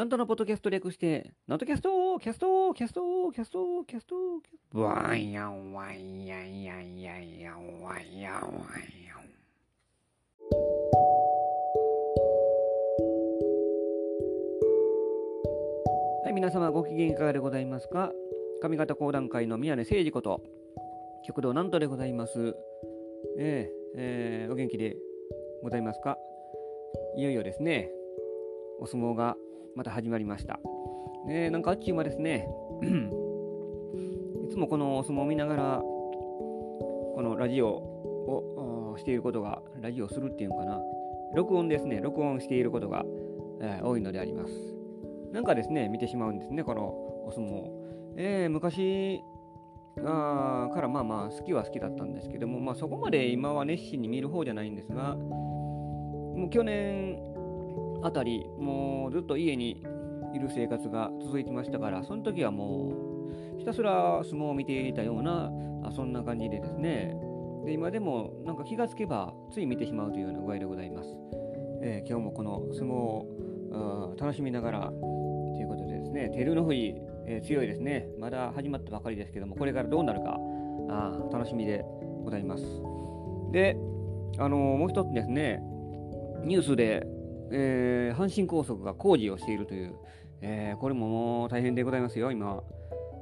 なんとのポッドキャスト略して、なんとキャストキャストキャストキャストキャストキャストワイヤンワイヤンヤンヤンヤンワイヤンワイヤン。はい、皆様ご機嫌いかがでございますか上方講談界の宮根誠司こと、旭堂南斗でございます。えーえーお元気でございますかいよいよですね、お相撲がまた始まりました。ね、なんかあっちゅう間ですね、いつもこのお相撲を見ながら、このラジオをしていることが、ラジオをするっていうのかな、録音ですね、録音していることが、えー多いのであります。なんかですね、見てしまうんですね、このお相撲。えー昔あからまあまあ好きは好きだったんですけども、まあ、そこまで今は熱心に見る方じゃないんですが、もう去年あたり、もうずっと家にいる生活が続いてましたから、その時はもうひたすら相撲を見ていたような、あそんな感じでですね、で今でもなんか気がつけばつい見てしまうというような具合でございます。えー今日もこの相撲を楽しみながらということでですね、照ノ富士、えー強いですね、まだ始まったばかりですけども、これからどうなるか、あ楽しみでございます。で、あのーもう一つですね、ニュースで、えー阪神高速が工事をしているという、えーこれももう大変でございますよ、今。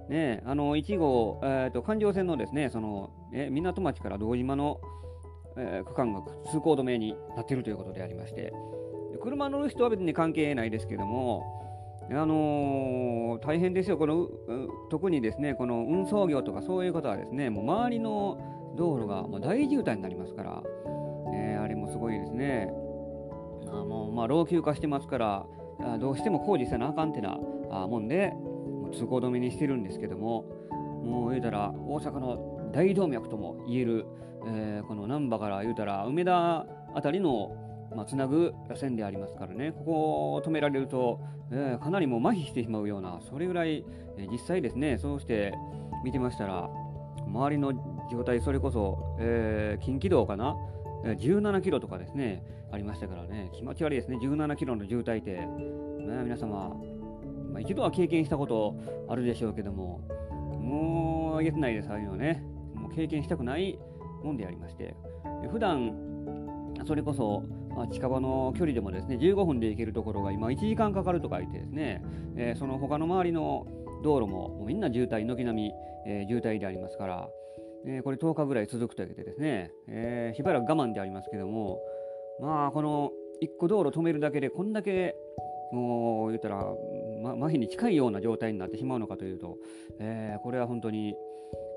ね、あの1号、えーと、環状線のですね、その、え港町から堂島の、え区間が通行止めになっているということでありまして、車乗る人は別に関係ないですけども、あのー大変ですよ、この特にですね、この運送業とかそういう方はですね、もう周りの道路がもう大渋滞になりますから、ねあれもすごいですね。あもうまあ老朽化してますから、あどうしても工事せなあかんってなあもんで、もう通行止めにしてるんですけども、もう言うたら大阪の大動脈とも言える、えーこの難波から言うたら梅田あたりの、まあ、つなぐ線でありますからね、ここを止められると、えーかなりもう麻痺してしまうような、それぐらい、えー実際ですね、そうして見てましたら、周りの状態、それこそ、えー近畿道かな、17キロとかですね、ありましたからね、気持ち悪いですね、17キロの渋滞って、ね、皆様、まあ、一度は経験したことあるでしょうけども、もう、えげつないです、ああいうのね。もう経験したくないもんでありまして、普段それこそ、まあ、近場の距離でもですね、15分で行けるところが今1時間かかるとか言ってですね、えーその他の周りの道路もみんな渋滞、軒並み、えー渋滞でありますから、えーこれ10日ぐらい続くというわけでですね、えーしばらく我慢でありますけども、まあ、この1個道路止めるだけでこんだけもう言ったら、ま、麻痺に近いような状態になってしまうのかというと、えーこれは本当に、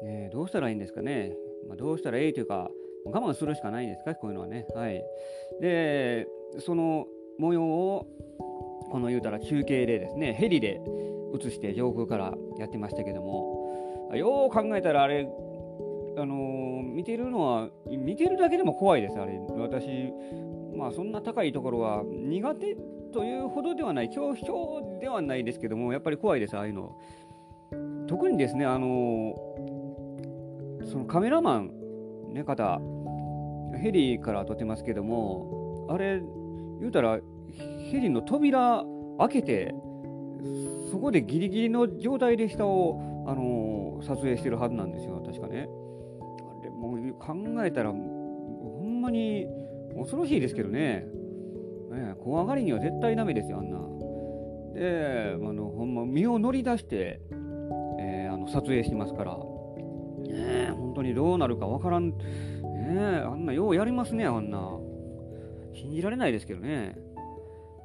ね、どうしたらいいんですかね。まあ、どうしたらいいというか、我慢するしかないんですか、こういうのはね。はい。で、その模様を、この言うたら中継でですね、ヘリで映して上空からやってましたけども、よう考えたらあれ、あのー見てるのは、見てるだけでも怖いです、あれ。私、まあそんな高いところは苦手というほどではない、恐怖症ではないですけども、やっぱり怖いです、ああいうの。特にですね、あのーそのカメラマン、ね、方、ヘリから撮ってますけども、あれ、言うたら、ヘリの扉開けて、そこでギリギリの状態で下を、あのー撮影してるはずなんですよ、確かね。考えたら、ほんまに恐ろしいですけどね。ね怖がりには絶対ダメですよ、あんな。で、あのほんま身を乗り出して、えーあの撮影してますから、ねえ、本当にどうなるかわからん、ね、あんなようやりますね、あんな。信じられないですけどね。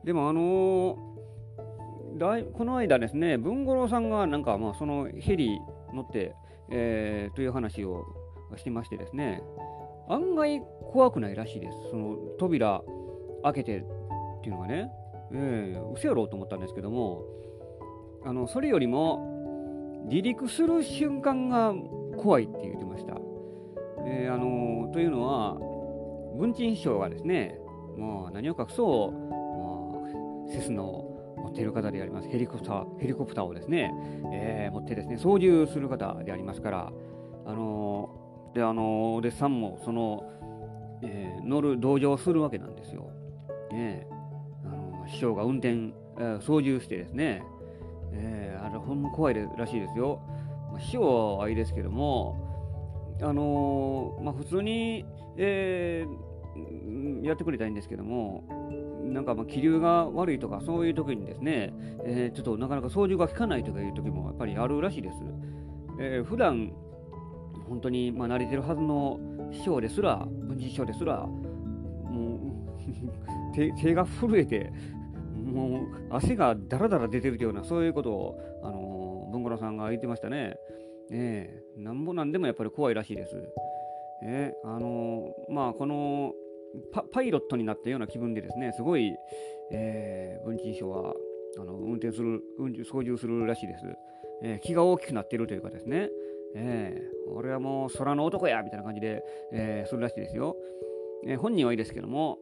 でも、あのーだいこの間ですね、文五郎さんがなんか、まあ、そのヘリ乗って、えーという話をしてましてですね、案外怖くないらしいです。その扉開けてっていうのがね、ええ嘘やろうと思ったんですけども、あのそれよりも離陸する瞬間が怖いって言ってました。えーあのというのは、文鎮師匠がですね、もう何を隠そう、もうセスナを持っている方であります、ヘリコプターヘリコプターをですね、えー持ってですね、操縦する方でありますから、あので、あのお弟子さんもその、えー乗る、同乗するわけなんですよ。ねあの師匠が運転えー、操縦してですね、えー、あれほんま怖いらしいですよ。まあ、死はいいですけども、あの、まあ、普通に、えー、やってくれたいんですけども、なんかま気流が悪いとかそういう時にですね、えー、ちょっとなかなか操縦が効かないとかいう時もやっぱりあるらしいです。えー、普段本当にまあ慣れてるはずの師匠ですら、文治師匠ですら、もう手 手が震えて、もう汗がだらだら出てるというような、そういうことを、あの文五郎さんが言ってましたね。ねえ、なんぼなんでもやっぱり怖いらしいです。えー、あのまあ、このパパイロットになったような気分でですね、すごい、えー、文鎮賞はあの運転する、操縦するらしいです。えー、気が大きくなっているというかですね、えー、俺はもう空の男やみたいな感じで、えー、するらしいですよ。えー、本人はいいですけども、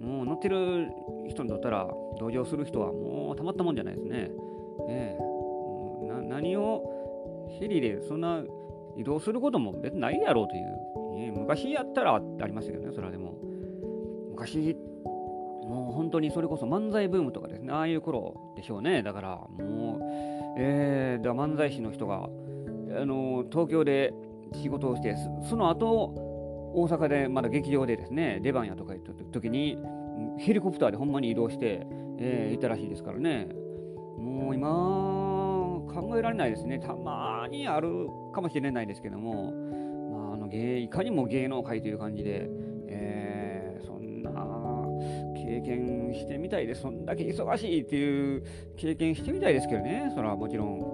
もう乗ってる人にとったら、同情する人はもうたまったもんじゃないですね。えー、な何をヘリでそんな移動することも別にないやろうという、え、昔やったらありましたけどね、それはでも。昔、もう本当にそれこそ漫才ブームとかですね、ああいう頃でしょうね。だからもう、えー、だ漫才師の人が、あの東京で仕事をして、その後大阪でまだ劇場でですね、出番やとか言った時に、ヘリコプターでほんまに移動して、えー、いたらしいですからね。もう今、考えられないですね。たまにあるかもしれないですけども、まあ、あの芸いかにも芸能界という感じで、えー、そんな経験してみたいです。そんだけ忙しいっていう経験してみたいですけどね、それはもちろ。ん。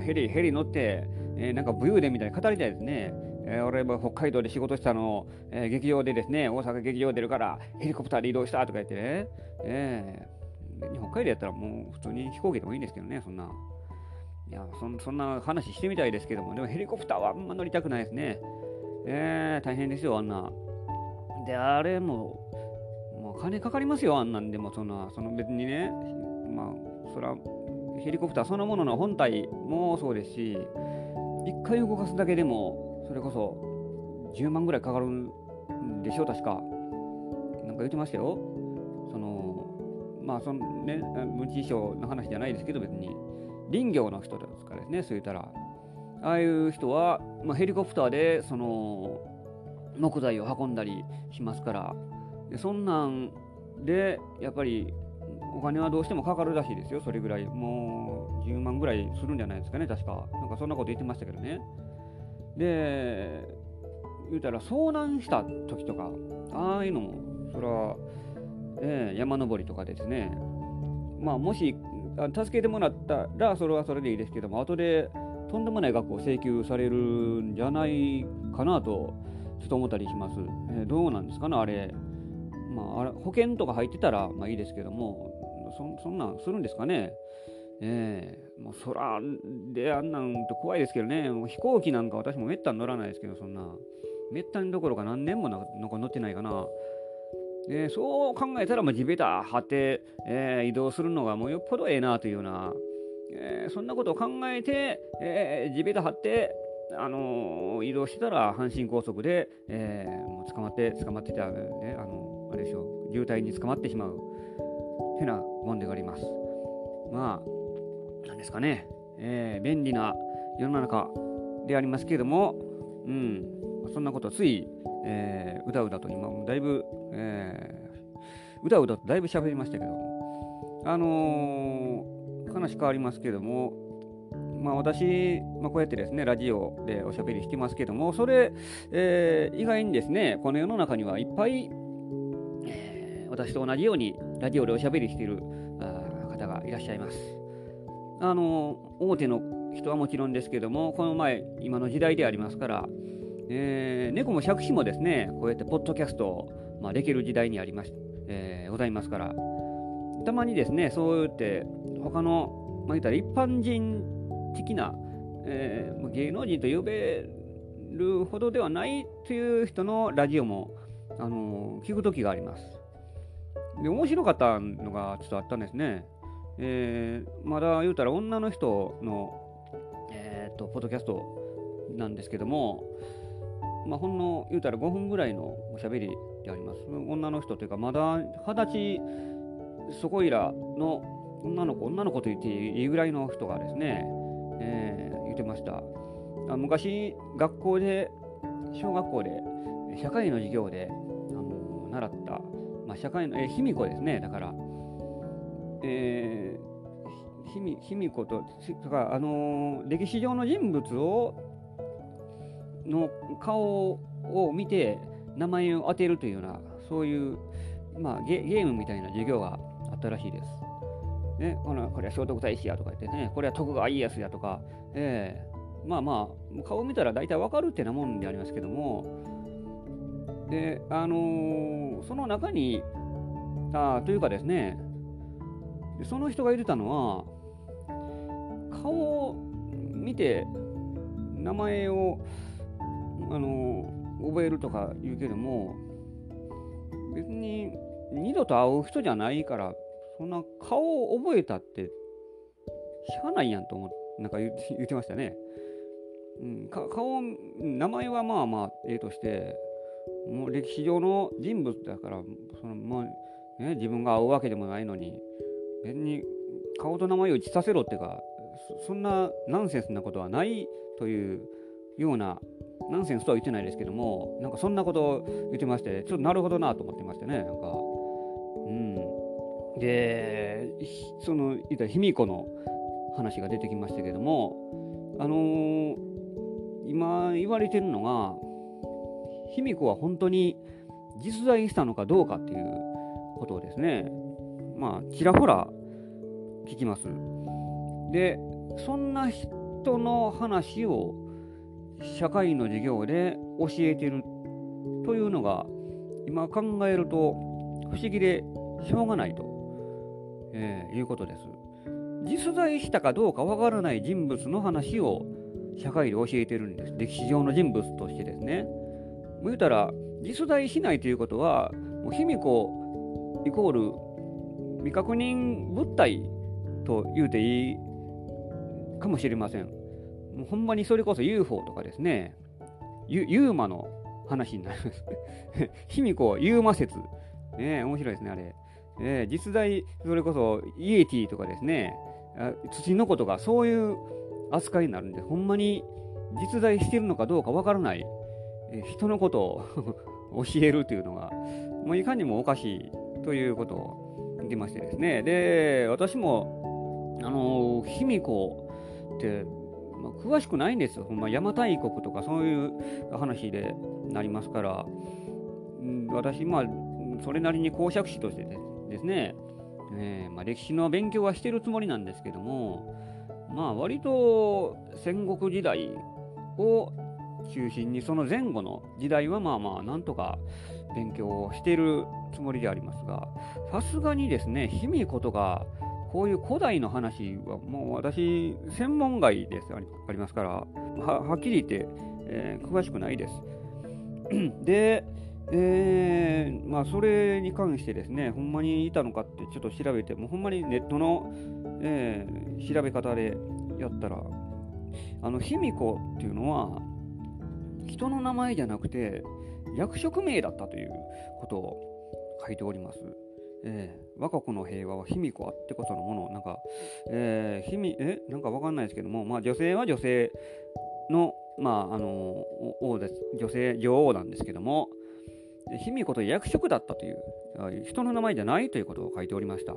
ヘリ、ヘリ乗って、えー、なんか武勇伝みたいに語りたいですね。え、俺も北海道で仕事したの、えー、劇場でですね、大阪劇場出るからヘリコプターで移動したとか言ってね、えー、北海道やったらもう普通に飛行機でもいいんですけどね、そんな。いやそん、そんな話してみたいですけども、でもヘリコプターはあんま乗りたくないですね。えー、大変ですよ、あんな。で、あれも、もう金かかりますよ、あんなんでも、そんな、その別にね、まあ、そら、ヘリコプターそのものの本体もそうですし、一回動かすだけでも、それこそ10万ぐらいかかるんでしょう確か。なんか言ってましたよ。そのまあそのね無知賞の話じゃないですけど別に。林業の人ですからですねそう言ったら。ああいう人は、まあ、ヘリコプターでその木材を運んだりしますから。でそんなんでやっぱりお金はどうしてもかかるらしいですよ、それぐらい。もう10万ぐらいするんじゃないですかね、確か。なんかそんなこと言ってましたけどね。で言うたら遭難した時とかああいうのもそれは、えー、山登りとかですねまあもし助けてもらったらそれはそれでいいですけども後でとんでもない額を請求されるんじゃないかなとちょっと思ったりします、えー、どうなんですかねあれまあ、あれ保険とか入ってたらまあいいですけどもそそんなんするんですかね。ええー、もう空であんなんと怖いですけどね、もう飛行機なんか私もめったに乗らないですけど、そんな、めったにどころか何年もなんか乗ってないかな。えー、そう考えたら、まあ、地べた張って、えー、移動するのがもうよっぽどええなというような、えー、そんなことを考えて、えー、地べた張って、あのー、移動してたら阪神高速で、えー、もう捕まって、捕まってた、ね、あのあれでしょう、渋滞に捕まってしまう、てなもんであります。まあなんですかね、えー、便利な世の中でありますけれども、うん、そんなことつい、えー、うだうだと今だいぶ、えー、うだうだとだいぶ喋りましたけど。あのー、話変わりますけれども、まあ、私、まあ、こうやってですね、ラジオでおしゃべりしてますけども、それ、えー、意外にですね、この世の中にはいっぱい、私と同じようにラジオでおしゃべりしている方がいらっしゃいます。あの大手の人はもちろんですけどもこの前今の時代でありますから、えー、猫も借子もですねこうやってポッドキャストを、まあ、できる時代にありまし、えー、ございますからたまにですねそうやって他の、まあ、言ったら一般人的な、えー、芸能人と呼べるほどではないという人のラジオも、あの聞く時があります。で面白かったのがちょっとあったんですね。えー、まだ言うたら女の人の、えーと、ポッドキャストなんですけども、まあ、ほんの言うたら5分ぐらいのおしゃべりであります。女の人というか、まだ二十歳そこいらの女の子、女の子と言っていいぐらいの人がですね、えー、言ってました。あ昔、学校で、小学校で、社会の授業で、あの習った、まあ、社会の、え、卑弥呼ですね、だから、えー、卑弥呼と、とか、あのー、歴史上の人物を、の顔を見て、名前を当てるというような、そういう、まあ、ゲゲームみたいな授業があったらしいです。ね、このこれは聖徳太子やとか言ってね、これは徳川家康やとか、えー、まあまあ、顔見たら大体わかるってなもんでありますけども、で、あのー、その中に、あというかですね、その人が言ってたのは、顔を見て、名前を、あのー、覚えるとか言うけども、別に二度と会う人じゃないから、そんな顔を覚えたって、しゃあないやんと思って、なんか 言ってましたね。うん、顔、名前はまあまあ、ええとして、もう歴史上の人物だから、そのまあね、自分が会うわけでもないのに、別に顔と名前を一致させろっていうか、そんなナンセンスなことはないというような、ナンセンスとは言ってないですけども、なんかそんなことを言ってまして、ちょっとなるほどなと思ってましてね、なんか、うん。で、その、言った卑弥呼の話が出てきましたけども、あのー、今言われてるのが、卑弥呼は本当に実在したのかどうかっていうことをですね、まあ、ちらほら聞きます。で、そんな人の話を社会の授業で教えてるというのが、今考えると不思議でしょうがないとえー、いうことです。実在したかどうかわからない人物の話を社会で教えてるんです。歴史上の人物としてですね。もう言うたら、実在しないということは、もう卑弥呼イコール未確認物体と言うていいかもしれません。もうほんまにそれこそ UFO とかですね、ユーマの話になります。卑弥呼ユーマ説。ね面白いですね、あれ。えー、実在、それこそイエティとかですね、土の子とかそういう扱いになるんで、ほんまに実在してるのかどうかわからない、え、人のことを教えるというのが、もういかにもおかしいということを言ってましてですね。で、私も、あの、卑弥呼って、まあ、詳しくないんですよ。ほんま邪馬台国とかそういう話でなりますから、私、まあ、それなりに公爵士としてですね、えー、まあ、歴史の勉強はしてるつもりなんですけども、まあ、割と戦国時代を中心にその前後の時代はまあまあなんとか勉強をしているつもりでありますがさすがにですね卑弥呼とかこういう古代の話はもう私専門外ですありますからはっきり言って、えー、詳しくないです。で、えー、まあ、それに関してですね、ほんまにいたのかってちょっと調べて、もほんまにネットの、えー、調べ方でやったら、あの、卑弥呼っていうのは、人の名前じゃなくて、役職名だったということを書いております。えー、我が子の平和は卑弥呼あってこそのもの、なんか、えー、卑弥、え、なんかわかんないですけども、まあ女性は女性の、まあ、あの、王です。女性、女王なんですけども、卑弥呼と役職だったという、人の名前じゃないということを書いておりました。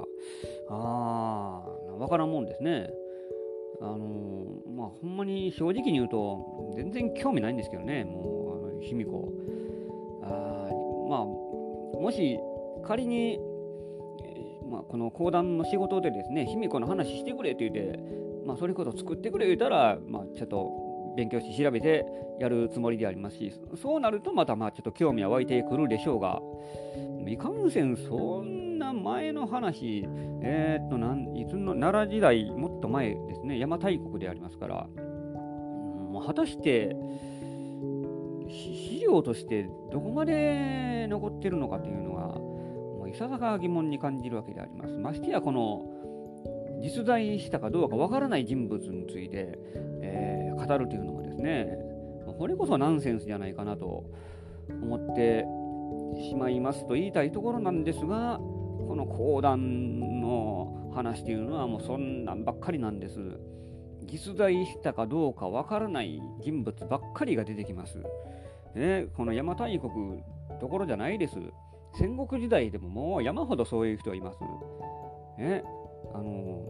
あー、わからんもんですね。あの、まあ、ほんまに正直に言うと、全然興味ないんですけどね、もう、あの卑弥呼。あまあ、もし仮に、まあ、この講談の仕事でですね、卑弥呼の話してくれって言って、まあ、それこそ作ってくれ言うたら、まあ、ちょっと勉強して調べてやるつもりでありますし、そうなるとまたまあちょっと興味は湧いてくるでしょうが、いかんせんそんな前の話、えー、っとなん、いつの奈良時代、もっと前ですね、邪馬台国でありますから、もう果たして、資料としてどこまで残ってるのかというのは、もういささか疑問に感じるわけであります。ましてや、この実在したかどうかわからない人物について、えー、語るというのがですね、これこそナンセンスじゃないかなと思ってしまいますと言いたいところなんですが、この講談の話っていうのはもうそんなんばっかりなんです。実在したかどうかわからない人物ばっかりが出てきます。ね、この邪馬台国どころじゃないです。戦国時代でももう山ほどそういう人はいます。ね、あの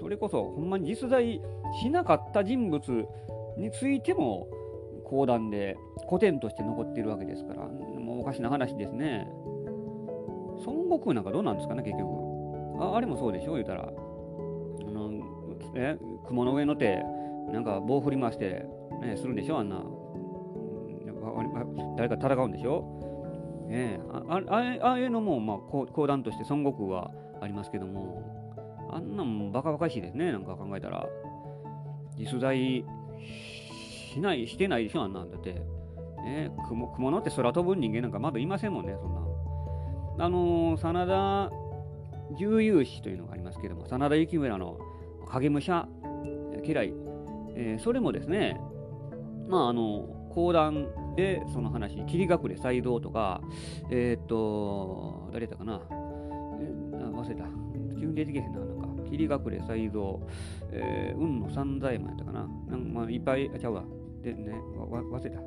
それこそほんまに実在しなかった人物についても講談で古典として残っているわけですから、もうおかしな話ですね。孫悟空なんかどうなんですかね、結局。ああれもそうでしょ、言うたら。あのえ雲の上の手、なんか棒振り回して、ね、するんでしょ、あんな。誰か戦うんでしょ。ね、あああいうのも、まあ、講談として孫悟空はありますけども、あんなんもバカバカしいですね、なんか考えたら。実在しない、してないでしょ、あんなんだって。ね、雲雲のって空飛ぶ人間なんかまだいませんもんね、そんな。あの、真田重勇士というのがありますけども、真田幸村の影武者家来、えー、それもですね、まあ、あの、講談でその話、霧隠れ斎道とか、えっ、と、誰だかな、えー、忘れた、急に出てけへんな、なんか、霧隠れ斎道、えー、運の三左衛門やったかな、なんかまあ、いっぱい、あ、ちゃうわ、でね、わ忘れた。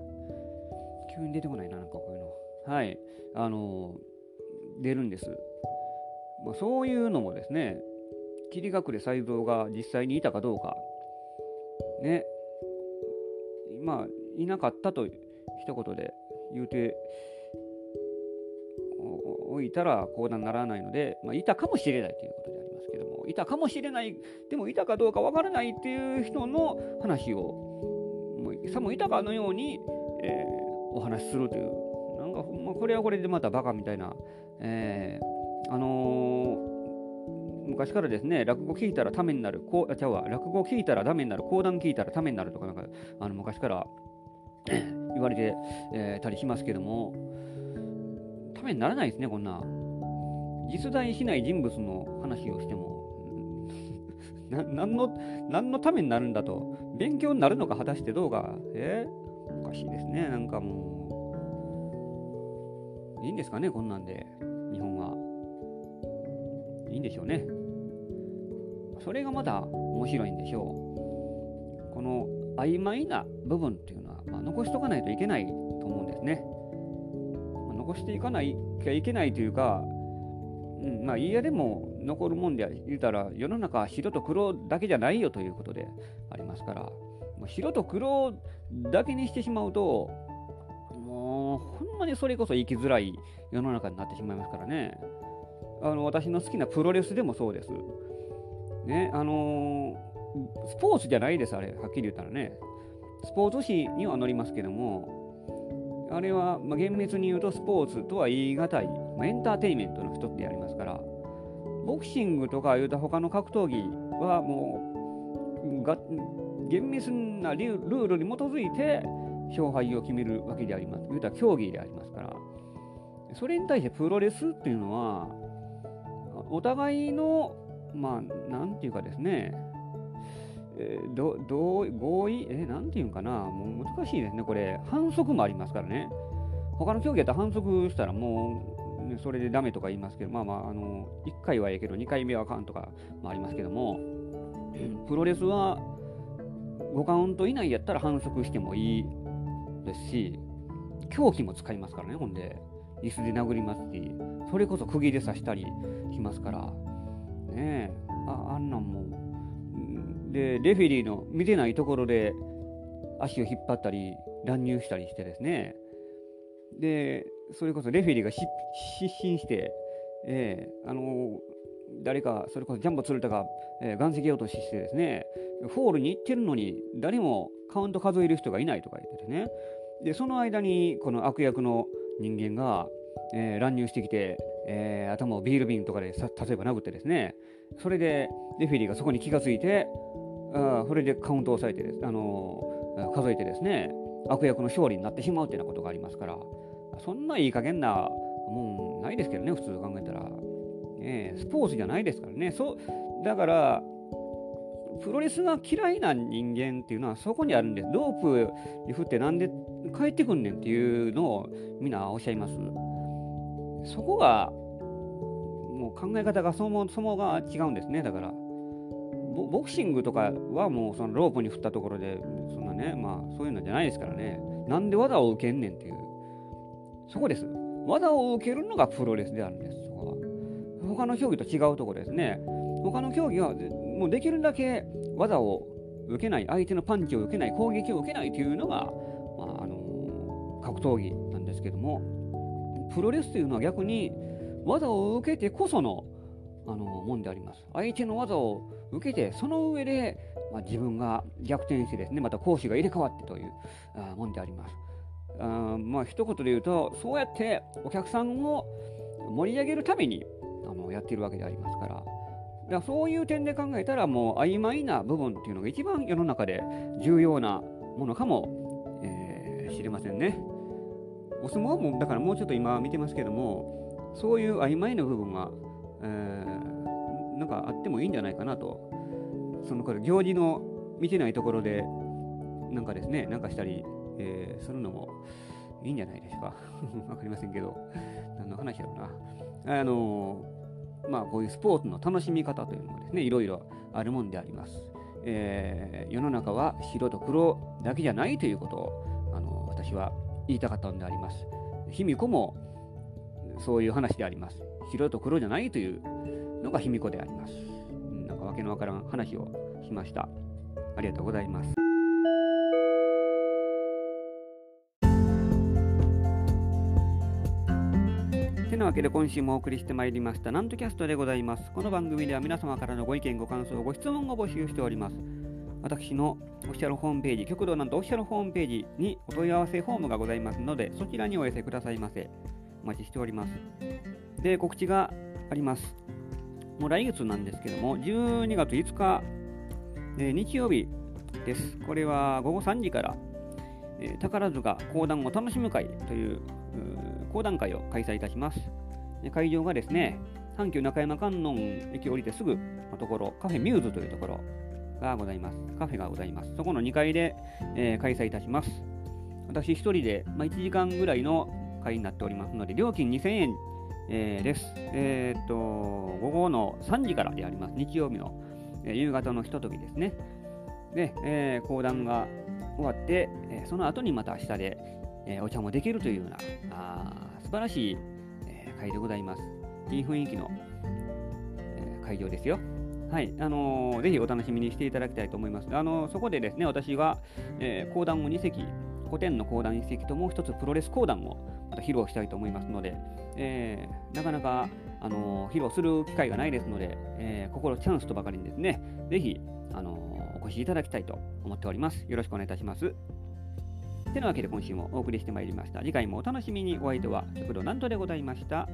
急に出てこないな、なんかこういうの。はい。あのー、出るんです。まあ、そういうのもですね、霧隠れ才蔵が実際にいたかどうか、ね、まあ、いなかったと一言で言うておいたら講談にならないので、まあ、いたかもしれないということでありますけども、いたかもしれない、でもいたかどうかわからないっていう人の話をもうさも豊かのように、えー、お話しするという、なんか、まあ、これはこれでまたバカみたいな、えー、あのー、昔からですね、落語聞いたらためになる、こうちゃうわ、落語聞いたらダメになる、講談聞いたらためになるとか、なんかあの昔から 言われて、えー、たりしますけども、ためにならないですね、こんな。実在しない人物の話をしても、な何の何のためになるんだと。勉強になるのか果たしてどうか。えおかしいですねなんかもう。いいんですかねこんなんで。日本は。いいんでしょうね。それがまだ面白いんでしょう。この曖昧な部分っていうのは、まあ、残しとかないといけないと思うんですね、まあ、残していかないきゃいけないというかうん、まあ家でも残るもんで言うたら世の中は白と黒だけじゃないよということでありますからもう白と黒だけにしてしまうとんまにそれこそ生きづらい世の中になってしまいますからね。あの私の好きなプロレスでもそうです。ねあのー、スポーツじゃないですあれ。はっきり言ったらね。スポーツ紙には載りますけどもあれは、まあ、厳密に言うとスポーツとは言い難いまあ、エンターテインメントの一つでありますから、ボクシングとかいうと他の格闘技はもうが厳密なルールに基づいて勝敗を決めるわけであります。言うたら競技でありますから、それに対してプロレスっていうのは、お互いの、まあ、なんていうかですね、えー、どど合意、えー、なんていうんかな、もう難しいですね、これ、反則もありますからね。他の競技やったら反則したらもうそれでダメとか言いますけど、まあまあ、あの1回はええけど、2回目はあかんとかもありますけども、プロレスは5カウント以内やったら反則してもいい。ですし、凶器も使いますからね、ほんで、椅子で殴りますし、それこそ釘で刺したりしますから、ねえ、ああんなんも、で、レフェリーの見てないところで足を引っ張ったり、乱入したりしてですね、で、それこそレフェリーが失神して、えー、あのー、誰か、それこそジャンボ鶴田が、えー、岩石落とししてですね、フォールに行ってるのに、誰もカウント数える人がいないとか言っててね、で、その間に、この悪役の人間が、えー、乱入してきて、えー、頭をビール瓶とかでさ例えば殴ってですね、それでレフェリーがそこに気がついて、あそれでカウントを抑えてです、あのー、数えてですね、悪役の勝利になってしまうっていうようなことがありますから、そんないい加減なもんないですけどね、普通考えたら。ね、スポーツじゃないですからね。そうだから、プロレスが嫌いな人間っていうのはそこにあるんです。ロープに振ってなんで帰ってくんねんっていうのをみんなおっしゃいます。そこがもう考え方がそもそもが違うんですね。だからボクシングとかはもうそのロープに振ったところでそんなねまあそういうのじゃないですからね。なんで技を受けんねんっていう。そこです。技を受けるのがプロレスであるんです。そこは。他の競技と違うところですね。他の競技はもうできるだけ技を受けない相手のパンチを受けない攻撃を受けないというのが、格闘技なんですけどもプロレスというのは逆に技を受けてこそのあのもんであります。相手の技を受けて、その上で、まあ、自分が逆転してですね、また講師が入れ替わってというあもんであります。あまあ一言で言うと、そうやってお客さんを盛り上げるためにあのやってるわけでありますから、だからそういう点で考えたら、もう曖昧な部分っていうのが一番世の中で重要なものかも、えー、知れませんね。お相撲も、だからもうちょっと今見てますけども、そういう曖昧な部分はえー、なんかあってもいいんじゃないかなと、そのこれ行事の見てないところで、なんかですね、なんかしたり、えー、するのもいいんじゃないですか。わかりませんけど、何の話やろうな。あのー、まあ、こういうスポーツの楽しみ方というのもですね、いろいろあるもんであります。えー、世の中は白と黒だけじゃないということを、あの私は言いたかったのであります。卑弥呼もそういう話であります。白と黒じゃないというのが卑弥呼であります。なんかわけのわからん話をしました。ありがとうございます。てなわけで今週もお送りしてまいりましたなんとキャストでございます。この番組では皆様からのご意見、ご感想、ご質問を募集しております。私のオフィシャルホームページ、極道なんとオフィシャルホームページにお問い合わせフォームがございますので、そちらにお寄せくださいませ。お待ちしております。で、告知があります。もう来月なんですけども、12月5日、えー、日曜日です。これは午後3時から、えー、宝塚講談を楽しむ会という講談会を開催いたします。会場がですね、阪急中山観音駅降りてすぐのところ、カフェミューズというところがございます。カフェがございます。そこの2階で、えー、開催いたします。私1人で、まあ、1時間ぐらいの会になっておりますので、料金2000円えー、です。えー、っと、午後の3時からやります。日曜日の、え、夕方のひとときですね。で、え、講談が終わって、え、その後にまた下で、え、お茶もできるというような、あ素晴らしい、え、会でございます。いい雰囲気の、え、会場ですよ。はい、あのー、ぜひお楽しみにしていただきたいと思います。あの、そこでですね、私は、えー、講談を2席、古典の講談1席ともう一つプロレス講談をまた披露したいと思いますので、えー、なかなか、あの、披露する機会がないですので、えー、心チャンスとばかりにですね、ぜひ、あの、お越しいただきたいと思っております。よろしくお願いいたします。てなわけで今週もお送りしてまいりました。次回もお楽しみにお相手は、極道なんとでございました。